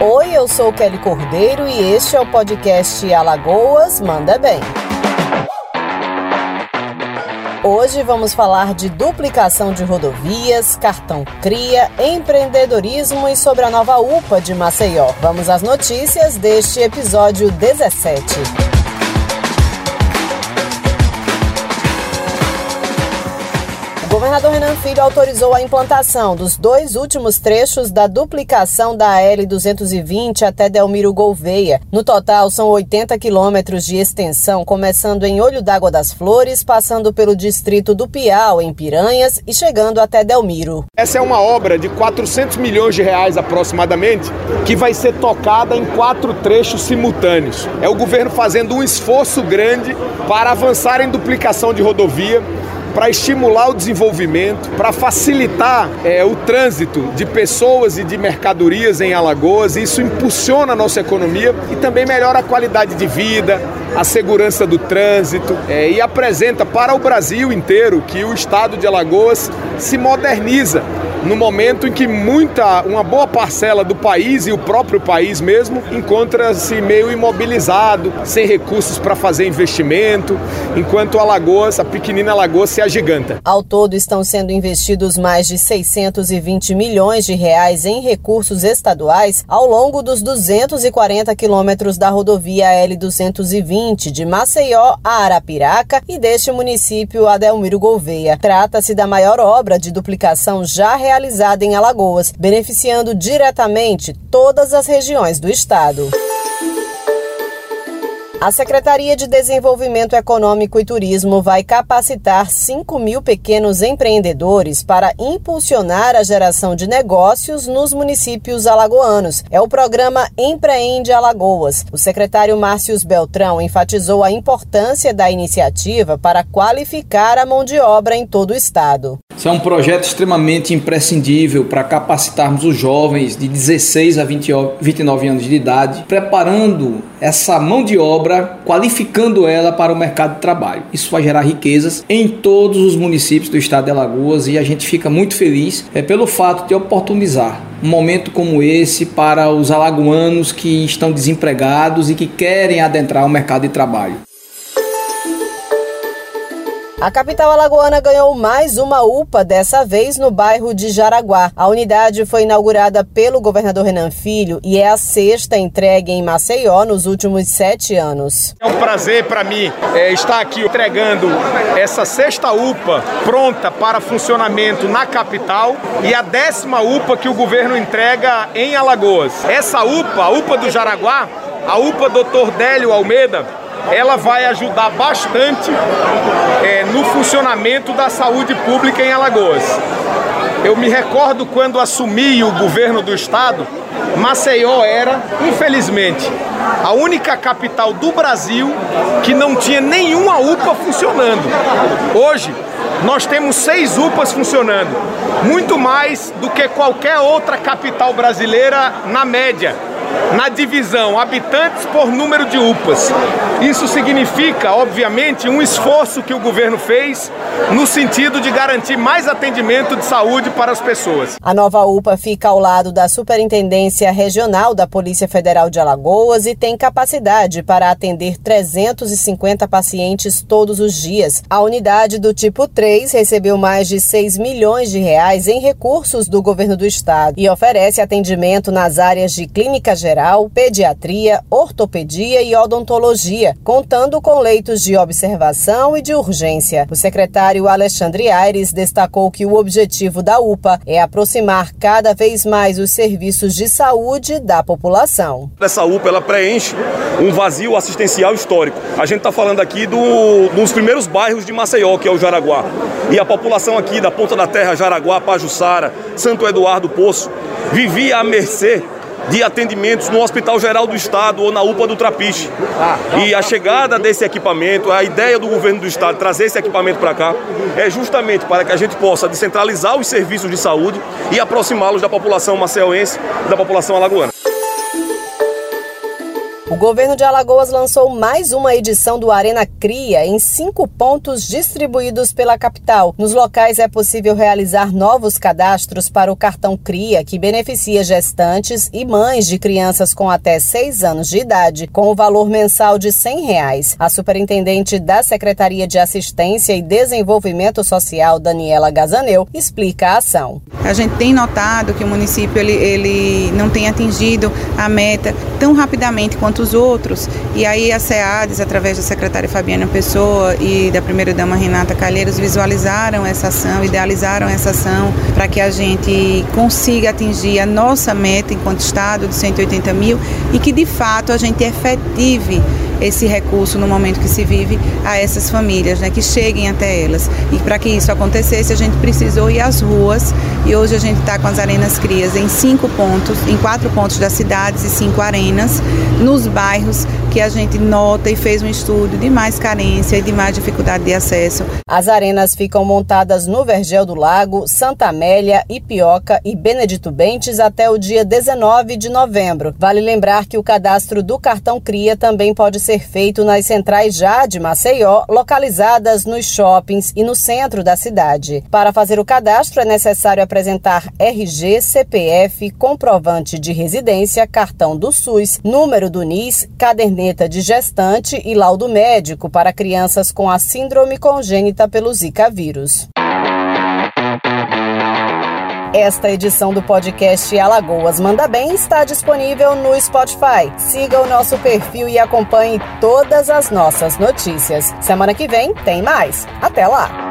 Oi, eu sou Kelly Cordeiro e este é o podcast Alagoas Manda Bem. Hoje vamos falar de duplicação de rodovias, cartão CRIA, empreendedorismo e sobre a nova UPA de Maceió. Vamos às notícias deste episódio 17. Governador Renan Filho autorizou a implantação dos dois últimos trechos da duplicação da L220 até Delmiro Gouveia. No total, são 80 quilômetros de extensão, começando em Olho d'Água das Flores, passando pelo distrito do Piau, em Piranhas, e chegando até Delmiro. Essa é uma obra de 400 milhões de reais aproximadamente, que vai ser tocada em quatro trechos simultâneos. É o governo fazendo um esforço grande para avançar em duplicação de rodovia para estimular o desenvolvimento, para facilitar é, o trânsito de pessoas e de mercadorias em Alagoas. Isso impulsiona a nossa economia e também melhora a qualidade de vida, a segurança do trânsito é, e apresenta para o Brasil inteiro que o estado de Alagoas se moderniza no momento em que muita, uma boa parcela do país e o próprio país mesmo encontra-se meio imobilizado, sem recursos para fazer investimento, enquanto Alagoas, a pequenina Alagoas se agiganta. Ao todo estão sendo investidos mais de 620 milhões de reais em recursos estaduais ao longo dos 240 quilômetros da rodovia L220 de Maceió a Arapiraca e deste município a Delmiro Gouveia. Trata-se da maior obra de duplicação já realizada realizada em Alagoas, beneficiando diretamente todas as regiões do estado. A Secretaria de Desenvolvimento Econômico e Turismo vai capacitar 5 mil pequenos empreendedores para impulsionar a geração de negócios nos municípios alagoanos. É o programa Empreende Alagoas. O secretário Márcios Beltrão enfatizou a importância da iniciativa para qualificar a mão de obra em todo o estado. Isso é um projeto extremamente imprescindível para capacitarmos os jovens de 16 a 20, 29 anos de idade, preparando essa mão de obra, qualificando ela para o mercado de trabalho. Isso vai gerar riquezas em todos os municípios do estado de Alagoas e a gente fica muito feliz é, pelo fato de oportunizar um momento como esse para os alagoanos que estão desempregados e que querem adentrar o mercado de trabalho. A capital alagoana ganhou mais uma UPA, dessa vez no bairro de Jaraguá. A unidade foi inaugurada pelo governador Renan Filho e é a sexta entregue em Maceió nos últimos sete anos. É um prazer para mim é, estar aqui entregando essa sexta UPA pronta para funcionamento na capital e a décima UPA que o governo entrega em Alagoas. Essa UPA, a UPA do Jaraguá, a UPA Dr. Délio Almeida, ela vai ajudar bastante funcionamento da saúde pública em Alagoas. Eu me recordo quando assumi o governo do estado, Maceió era, infelizmente, a única capital do Brasil que não tinha nenhuma UPA funcionando. Hoje, nós temos seis UPAs funcionando, muito mais do que qualquer outra capital brasileira na média na divisão habitantes por número de UPAs. Isso significa, obviamente, um esforço que o governo fez no sentido de garantir mais atendimento de saúde para as pessoas. A nova UPA fica ao lado da Superintendência Regional da Polícia Federal de Alagoas e tem capacidade para atender 350 pacientes todos os dias. A unidade do tipo 3 recebeu mais de 6 milhões de reais em recursos do governo do estado e oferece atendimento nas áreas de clínica geral, pediatria, ortopedia e odontologia, contando com leitos de observação e de urgência. O secretário Alexandre Aires destacou que o objetivo da UPA é aproximar cada vez mais os serviços de saúde da população. Essa UPA ela preenche um vazio assistencial histórico. A gente está falando aqui do, dos primeiros bairros de Maceió, que é o Jaraguá. E a população aqui da Ponta da Terra, Jaraguá, Pajuçara, Santo Eduardo Poço, vivia à mercê de atendimentos no Hospital Geral do Estado ou na UPA do Trapiche. E a chegada desse equipamento, a ideia do governo do Estado trazer esse equipamento para cá, é justamente para que a gente possa descentralizar os serviços de saúde e aproximá-los da população maceoense, da população alagoana. O governo de Alagoas lançou mais uma edição do Arena Cria em cinco pontos distribuídos pela capital. Nos locais é possível realizar novos cadastros para o cartão Cria, que beneficia gestantes e mães de crianças com até seis anos de idade, com o valor mensal de 100 reais. A superintendente da Secretaria de Assistência e Desenvolvimento Social, Daniela Gazaneu, explica a ação. A gente tem notado que o município ele, ele não tem atingido a meta tão rapidamente quanto os outros. E aí a SEADES, através da secretária Fabiana Pessoa e da primeira-dama Renata Calheiros, visualizaram essa ação, idealizaram essa ação para que a gente consiga atingir a nossa meta enquanto Estado de 180 mil e que de fato a gente efetive esse recurso no momento que se vive a essas famílias, né, que cheguem até elas. E para que isso acontecesse, a gente precisou ir às ruas e hoje a gente está com as arenas crias em cinco pontos, em quatro pontos das cidades e cinco arenas, nos bairros que a gente nota e fez um estudo de mais carência e de mais dificuldade de acesso. As arenas ficam montadas no Vergel do Lago, Santa Amélia, Ipioca e Benedito Bentes até o dia 19 de novembro. Vale lembrar que o cadastro do cartão CRIA também pode ser feito nas centrais já de Maceió, localizadas nos shoppings e no centro da cidade. Para fazer o cadastro é necessário apresentar RG, CPF, comprovante de residência, cartão do SUS, número do NIS, caderneta de gestante e laudo médico para crianças com a síndrome congênita pelo Zika vírus. Esta edição do podcast Alagoas Manda Bem está disponível no Spotify. Siga o nosso perfil e acompanhe todas as nossas notícias. Semana que vem tem mais. Até lá!